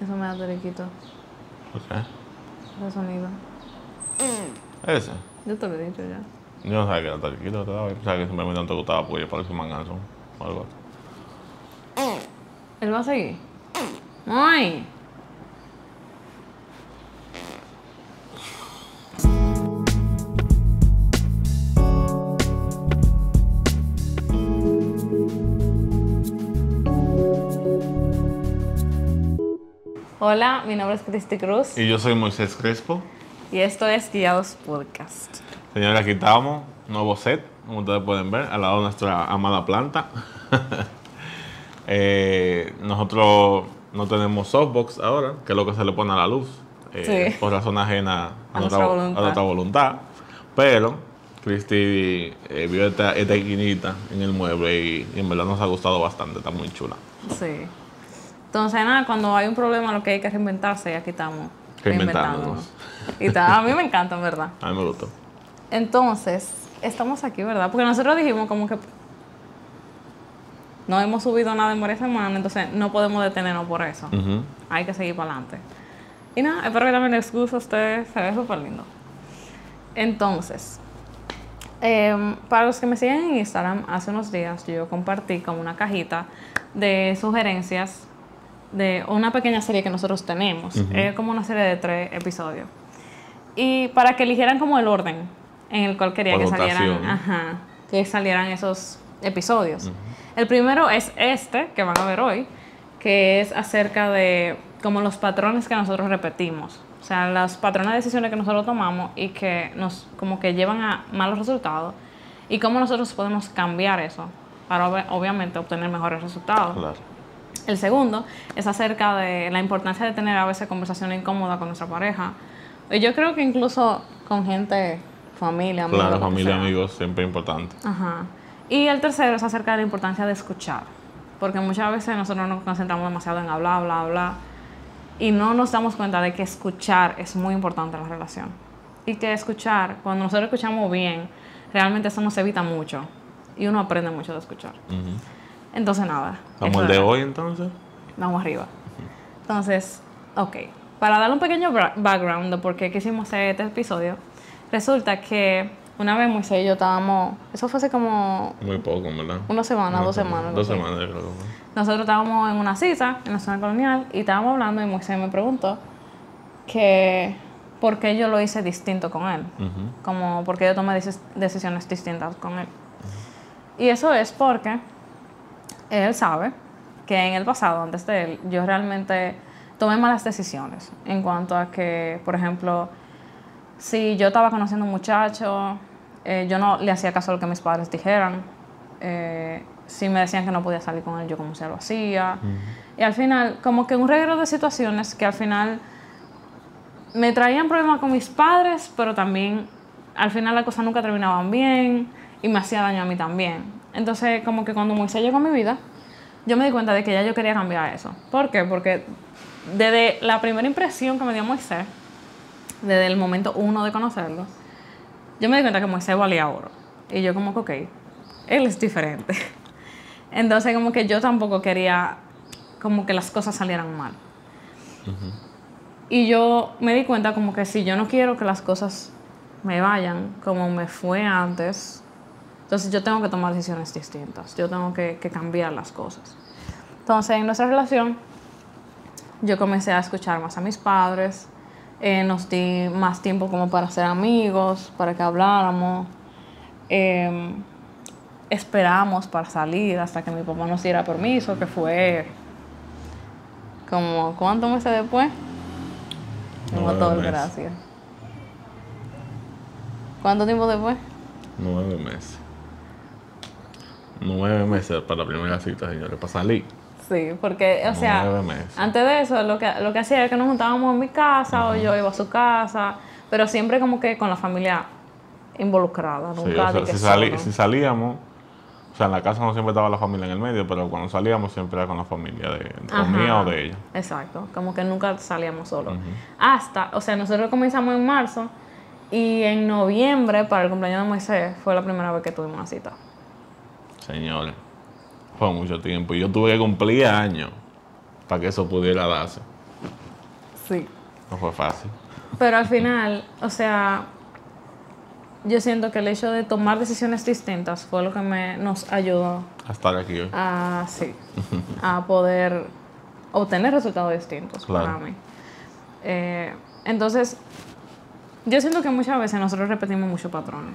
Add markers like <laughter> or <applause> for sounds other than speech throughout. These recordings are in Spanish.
Eso me da teriquito. Ok. Ese sonido. Ese. Yo te lo he dicho ya. Yo no sabía que era tranquilo, te daba. Sabía que simplemente no te gustaba porque parece un manganzo o algo así. ¿Él va a seguir? ¡Ay! Hola, mi nombre es Cristi Cruz Y yo soy Moisés Crespo. y esto es Guiados Podcast. Señores, aquí estamos, nuevo set, como ustedes pueden ver, al lado de nuestra amada planta. <laughs> Eh, nosotros no tenemos softbox ahora, que es lo que se le pone a la luz, eh, Sí. por razón ajena a, nuestra voluntad. Pero Cristi eh, vio esta, esta esquinita en el mueble y, y en verdad nos ha gustado bastante, está muy chula. Sí. Entonces, nada, cuando hay un problema lo que hay que reinventarse y aquí estamos. Reinventándonos. Y está- a mí me encanta, en verdad. A mí me gustó. Entonces, estamos aquí, ¿verdad? Porque nosotros dijimos como que no hemos subido nada en varias semanas, entonces no podemos detenernos por eso. Hay que seguir para adelante. Y nada, espero que también les guste a ustedes, se ve súper lindo. Entonces, em, para los que me siguen en Instagram, hace unos días yo compartí como una cajita de sugerencias de una pequeña serie que nosotros tenemos. Es como una serie de tres episodios. Y para que eligieran como el orden en el cual quería Por que salieran, ajá, que salieran esos episodios. El primero es este, que van a ver hoy, que es acerca de como los patrones que nosotros repetimos. O sea, los patrones de decisiones que nosotros tomamos y que nos como que llevan a malos resultados y cómo nosotros podemos cambiar eso para obvi- obviamente obtener mejores resultados. Claro. El segundo es acerca de la importancia de tener a veces conversaciones incómodas con nuestra pareja. Y yo creo que incluso con gente, familia, amigos. Claro, familia, sea. amigos, siempre importante. Ajá. Y el tercero es acerca de la importancia de escuchar. Porque muchas veces nosotros nos concentramos demasiado en hablar, hablar, hablar. Y no nos damos cuenta de que escuchar es muy importante en la relación. Y que escuchar, cuando nosotros escuchamos bien, realmente eso nos evita mucho. Y uno aprende mucho de escuchar. Entonces, nada. Vamos eso al de hoy entonces. Vamos arriba. Entonces, ok. Para darle un pequeño background de por qué quisimos hacer este episodio, resulta que una vez Moisés y yo estábamos, eso fue hace como Muy poco, ¿verdad? una semana, dos semana, semanas. Dos semanas, creo. Nosotros estábamos en una cita en la zona colonial y estábamos hablando y Moisés me preguntó que por qué yo lo hice distinto con él. Ujú. Como por qué yo tomé decis- decisiones distintas con él. Y eso es porque él sabe que en el pasado, antes de él, yo realmente tomé malas decisiones en cuanto a que, por ejemplo, si yo estaba conociendo a un muchacho, eh, yo no le hacía caso a lo que mis padres dijeran. Eh, si me decían que no podía salir con él, yo como se lo hacía. Y al final, como que un reguero de situaciones que al final me traían problemas con mis padres, pero también al final las cosas nunca terminaban bien y me hacía daño a mí también. Entonces, como que cuando Moisés llegó a mi vida, yo me di cuenta de que ya yo quería cambiar eso. ¿Por qué? Porque desde la primera impresión que me dio Moisés, desde el momento uno de conocerlo, yo me di cuenta que Moisés valía oro. Y yo como que, ok, él es diferente. <laughs> Entonces, como que yo tampoco quería como que las cosas salieran mal. Y yo me di cuenta como que si yo no quiero que las cosas me vayan como me fue antes, entonces yo tengo que tomar decisiones distintas, yo tengo que, que cambiar las cosas. Entonces en nuestra relación yo comencé a escuchar más a mis padres, eh, nos di más tiempo como para ser amigos, para que habláramos, eh, esperamos para salir hasta que mi papá nos diera permiso, que fue como, ¿cuántos meses después? Mató el meses. gracias. ¿Cuánto tiempo después? Nueve meses. Nueve meses para la primera cita, señores, para salir. Sí, porque, o sea, antes de eso, lo que, lo que hacía era que nos juntábamos en mi casa o yo iba a su casa, pero siempre como que con la familia involucrada, Sí, nunca o sea, de que si, salí- si salíamos, o sea, en la casa no siempre estaba la familia en el medio, pero cuando salíamos siempre era con la familia de, de mía o de ella. Exacto, como que nunca salíamos solos. Hasta, o sea, nosotros comenzamos en marzo y en noviembre, para el cumpleaños de Moisés, fue la primera vez que tuvimos una cita. Señores, fue mucho tiempo. Y yo tuve que cumplir años para que eso pudiera darse. Sí. No fue fácil. Pero al final, o sea, yo siento que el hecho de tomar decisiones distintas fue lo que me, nos ayudó A estar aquí hoy. a, sí, a poder obtener resultados distintos para mí. Eh, entonces, yo siento que muchas veces nosotros repetimos muchos patrones.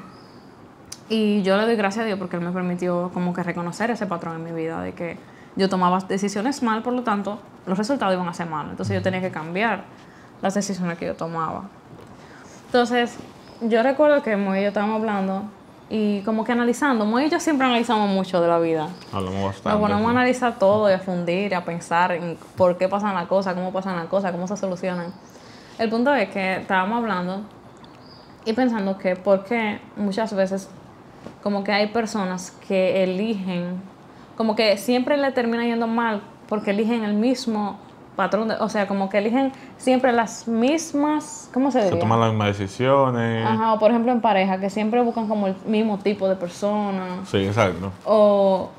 Y yo le doy gracias a Dios porque Él me permitió como que reconocer ese patrón en mi vida, de que yo tomaba decisiones mal, por lo tanto, los resultados iban a ser malos. Entonces yo tenía que cambiar las decisiones que yo tomaba. Entonces, yo recuerdo que Moy y yo estábamos hablando y como que analizando. Moy y yo siempre analizamos mucho de la vida. Hablamos bastante. Nos ponemos a analizar todo y a fundir y a pensar en por qué pasan las cosas, cómo pasan las cosas, cómo se solucionan. El punto es que estábamos hablando y pensando que por qué muchas veces como que hay personas que eligen, como que siempre le termina yendo mal porque eligen el mismo patrón, de- o sea, como que eligen siempre las mismas, ¿cómo se Se diría? toman las mismas decisiones. Ajá, o por ejemplo en pareja, que siempre buscan como el mismo tipo de persona. Sí, exacto. O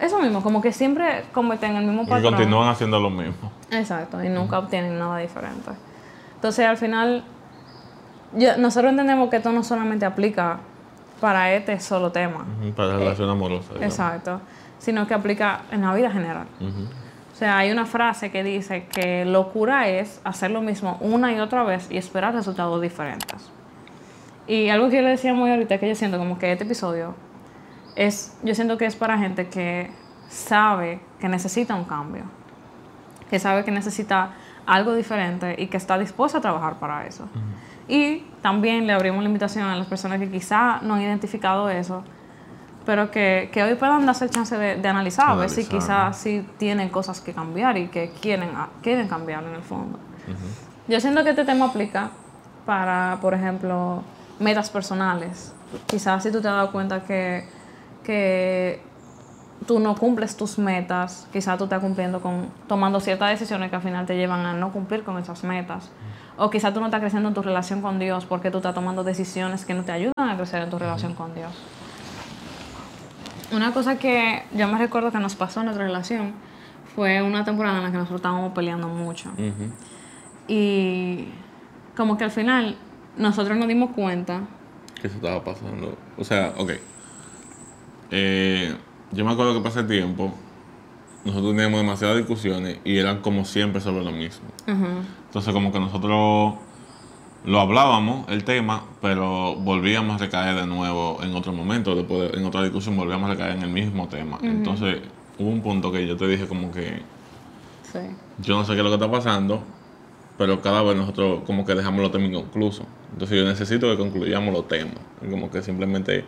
eso mismo, como que siempre cometen el mismo Y patrón. continúan haciendo lo mismo. Exacto, y nunca obtienen nada diferente. Entonces, al final, yo- nosotros entendemos que esto no solamente aplica para este solo tema, Ujú, Para relación amorosa. digamos. exacto, sino que aplica en la vida general. Ujú. O sea, hay una frase que dice que locura es hacer lo mismo una y otra vez y esperar resultados diferentes. Y algo que yo le decía muy ahorita que yo siento como que este episodio es, yo siento que es para gente que sabe que necesita un cambio, que sabe que necesita algo diferente y que está dispuesta a trabajar para eso. Y también le abrimos la invitación a las personas que quizá no han identificado eso, pero que, que hoy puedan darse el chance de, de analizar, a ver si quizás sí tienen cosas que cambiar y que quieren, quieren cambiar en el fondo. Yo siento que este tema aplica para, por ejemplo, metas personales. Quizás si tú te has dado cuenta que, que tú no cumples tus metas, quizás tú estás cumpliendo con, tomando ciertas decisiones que al final te llevan a no cumplir con esas metas. O quizás tú no estás creciendo en tu relación con Dios porque tú estás tomando decisiones que no te ayudan a crecer en tu relación con Dios. Una cosa que yo me recuerdo que nos pasó en nuestra relación fue una temporada en la que nosotros estábamos peleando mucho. Y como que al final nosotros nos dimos cuenta. ¿Qué se estaba pasando? O sea, ok. Eh, yo me acuerdo que pasé tiempo, nosotros teníamos demasiadas discusiones y eran como siempre sobre lo mismo. Entonces como que nosotros lo hablábamos, el tema, pero volvíamos a recaer de nuevo en otro momento, después de- en otra discusión volvíamos a recaer en el mismo tema. Entonces hubo un punto que yo te dije como que sí. yo no sé qué es lo que está pasando, pero cada vez nosotros como que dejamos los temas inconclusos. Entonces yo necesito que concluyamos los temas. Como que simplemente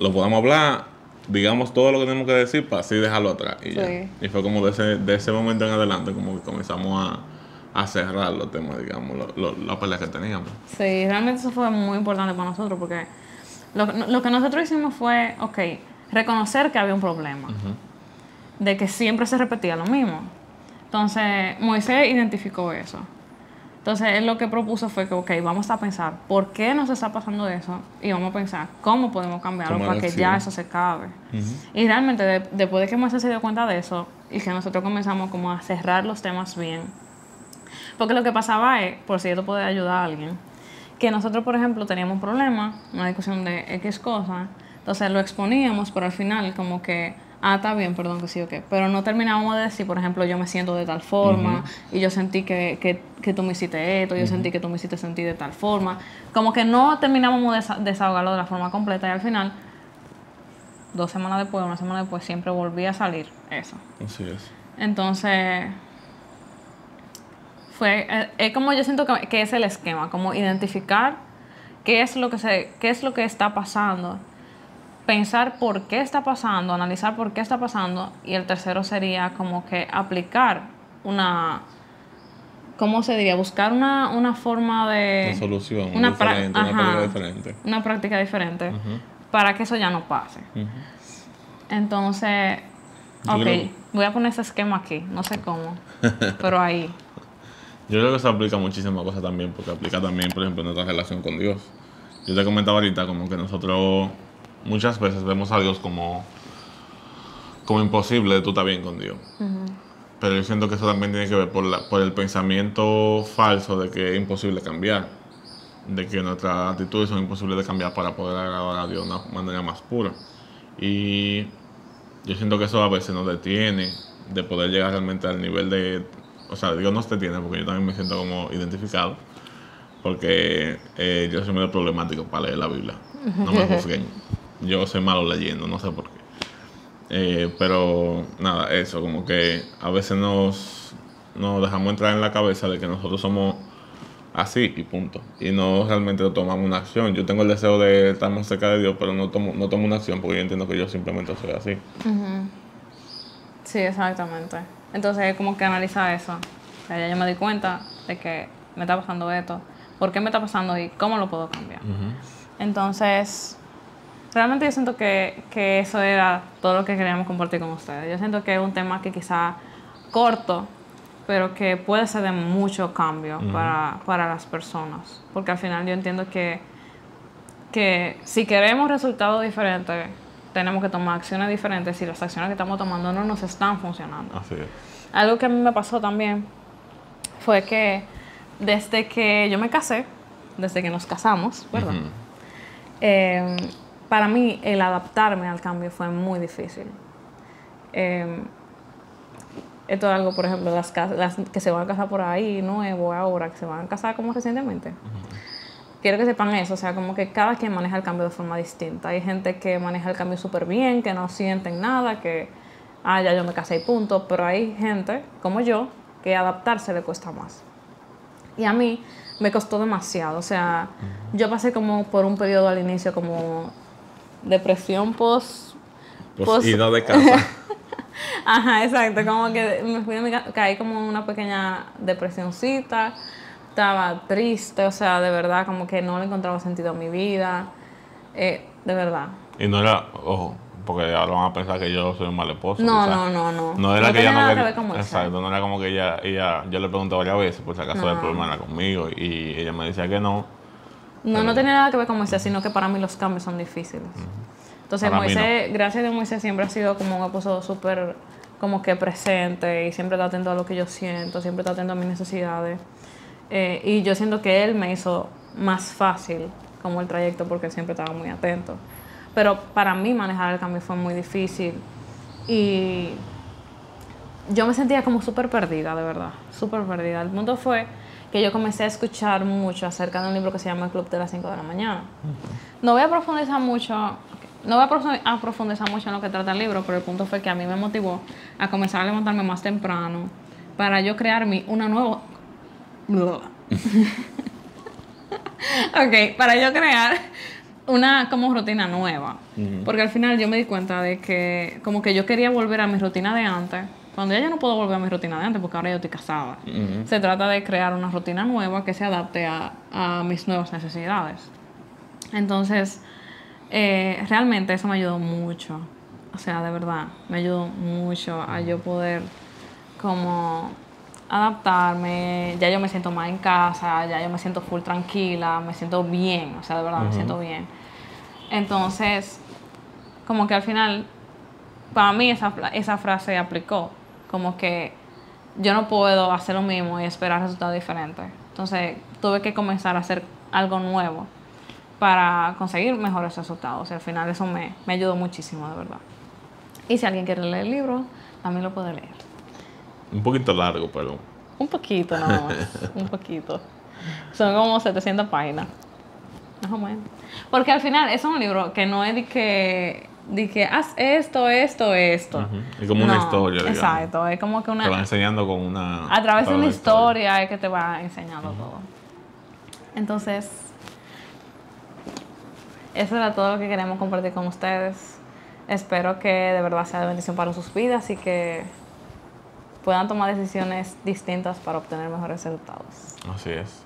lo podamos hablar, digamos todo lo que tenemos que decir para así dejarlo atrás. Y, ya. Sí. y fue como de ese, de ese momento en adelante como que comenzamos a, a cerrar los temas, digamos, lo- lo- las peleas que teníamos. Sí, realmente eso fue muy importante para nosotros porque lo, lo que nosotros hicimos fue, ok, reconocer que había un problema, de que siempre se repetía lo mismo. Entonces, Moisés identificó eso. Entonces, él lo que propuso fue que, ok, vamos a pensar por qué nos está pasando eso y vamos a pensar cómo podemos cambiarlo Tomar para que acción. ya eso se acabe. Y realmente, de- después de que Moisés se dio cuenta de eso y que nosotros comenzamos como a cerrar los temas bien, porque lo que pasaba es, por si esto puede ayudar a alguien, que nosotros, por ejemplo, teníamos un problema, una discusión de X cosa, entonces lo exponíamos, pero al final como que, ah, está bien, perdón, que sí o qué, pero no terminábamos de decir, por ejemplo, yo me siento de tal forma, y yo sentí que, que, que tú me hiciste esto, yo sentí que tú me hiciste sentir de tal forma, como que no terminábamos de desa- desahogarlo de la forma completa, y al final, dos semanas después, una semana después, siempre volvía a salir eso. Así es. Entonces, fue, eh, es como yo siento que, que es el esquema, como identificar qué es lo que se, qué es lo que está pasando, pensar por qué está pasando, analizar por qué está pasando, y el tercero sería como que aplicar una, ¿cómo se diría? Buscar una, una forma de Una solución una diferente, una práctica diferente. una práctica diferente para que eso ya no pase. Entonces, Yo ok, creo- voy a poner ese esquema aquí, no sé cómo, <laughs> pero ahí. Yo creo que eso aplica muchísimas cosas también, porque aplica también, por ejemplo, en nuestra relación con Dios. Yo te comentaba ahorita como que nosotros muchas veces vemos a Dios como, como imposible de tú estar bien con Dios. pero yo siento que eso también tiene que ver por, la, por el pensamiento falso de que es imposible cambiar, de que nuestras actitudes son imposibles de cambiar para poder agradar a Dios de una manera más pura. Y yo siento que eso a veces nos detiene de poder llegar realmente al nivel de... O sea, Dios nos detiene porque yo también me siento como identificado, porque eh, yo soy medio problemático para leer la Biblia. No me <laughs> juzguen. Yo soy malo leyendo, no sé por qué. Eh, pero nada, eso, como que a veces nos, nos dejamos entrar en la cabeza de que nosotros somos así y punto. Y no realmente tomamos una acción. Yo tengo el deseo de estar más cerca de Dios, pero no tomo, no tomo una acción porque yo entiendo que yo simplemente soy así. Sí, exactamente. Entonces, como que analiza eso. O sea, ya yo me di cuenta de que me está pasando esto, por qué me está pasando y cómo lo puedo cambiar. Entonces, realmente yo siento que, que eso era todo lo que queríamos compartir con ustedes. Yo siento que es un tema que quizá corto, pero que puede ser de mucho cambio para, para las personas. Porque al final yo entiendo que, que si queremos resultados diferentes, tenemos que tomar acciones diferentes si las acciones que estamos tomando no nos están funcionando. Así es. Algo que a mí me pasó también fue que desde que yo me casé, desde que nos casamos, ¿verdad? Eh, para mí el adaptarme al cambio fue muy difícil. Eh, esto es algo, por ejemplo, las, cas- las que se van a casar por ahí, nuevo ahora, que se van a casar como recientemente. Quiero que sepan eso, o sea, como que cada quien maneja el cambio de forma distinta. Hay gente que maneja el cambio súper bien, que no sienten nada, que, ah, ya yo me casé y punto, pero hay gente, como yo, que adaptarse le cuesta más. Y a mí me costó demasiado. O sea, yo pasé como por un periodo al inicio como depresión post... Pues, Pues- ida de casa. <laughs> Ajá, exacto. Como que me fui de mi ca- caí como en una pequeña depresioncita. Estaba triste, o sea, de verdad, como que no le encontraba sentido a mi vida. Eh, de verdad. y no era, ojo, porque ahora van a pensar que yo soy un mal esposo. No, no, no, no. No era que ella no quería- que. Exacto, no era como que ella, ella, yo le pregunté varias veces por si acaso No. el problema era conmigo y ella me decía que no. No, no tenía nada que ver con Moisés, sino que para mí los cambios son difíciles. Entonces, Para Moisés, gracias a Dios, Moisés siempre ha sido como un esposo súper como que presente y siempre está atento a lo que yo siento, siempre está atento a mis necesidades. Eh, y yo siento que él me hizo más fácil como el trayecto porque siempre estaba muy atento. Pero para mí manejar el cambio fue muy difícil y yo me sentía como súper perdida, de verdad, súper perdida. El punto fue que yo comencé a escuchar mucho acerca de un libro que se llama El Club de las 5 de la mañana. No voy a profundizar mucho, no voy a profu- a profundizar mucho en lo que trata el libro, pero el punto fue que a mí me motivó a comenzar a levantarme más temprano para yo crear mi, una nueva... <laughs> ok, para yo crear una como rutina nueva. Porque al final yo me di cuenta de que como que yo quería volver a mi rutina de antes. Cuando ya yo no puedo volver a mi rutina de antes porque ahora yo estoy casada. Se trata de crear una rutina nueva que se adapte a, a mis nuevas necesidades. Entonces, eh, realmente eso me ayudó mucho. O sea, de verdad, me ayudó mucho a yo poder como adaptarme. Ya yo me siento más en casa, ya yo me siento full tranquila, me siento bien, o sea, de verdad me siento bien. Entonces, como que al final, para mí esa, esa frase aplicó. Como que yo no puedo hacer lo mismo y esperar resultados diferentes. Entonces, tuve que comenzar a hacer algo nuevo para conseguir mejores resultados. Y al final eso me, me ayudó muchísimo, de verdad. Y si alguien quiere leer el libro, también lo puede leer. Un poquito largo, pero Un poquito nada más, <laughs> un poquito. Son como 700 páginas. Más o menos. Porque al final es un libro que no es de que, que haz esto, esto, esto. Es como una historia, digamos. Exacto, es como que te va una... enseñando con una... A través de una historia es que te va enseñando todo. Entonces, eso era todo lo que queremos compartir con ustedes. Espero que de verdad sea de bendición para sus vidas y que puedan tomar decisiones distintas para obtener mejores resultados. Así es.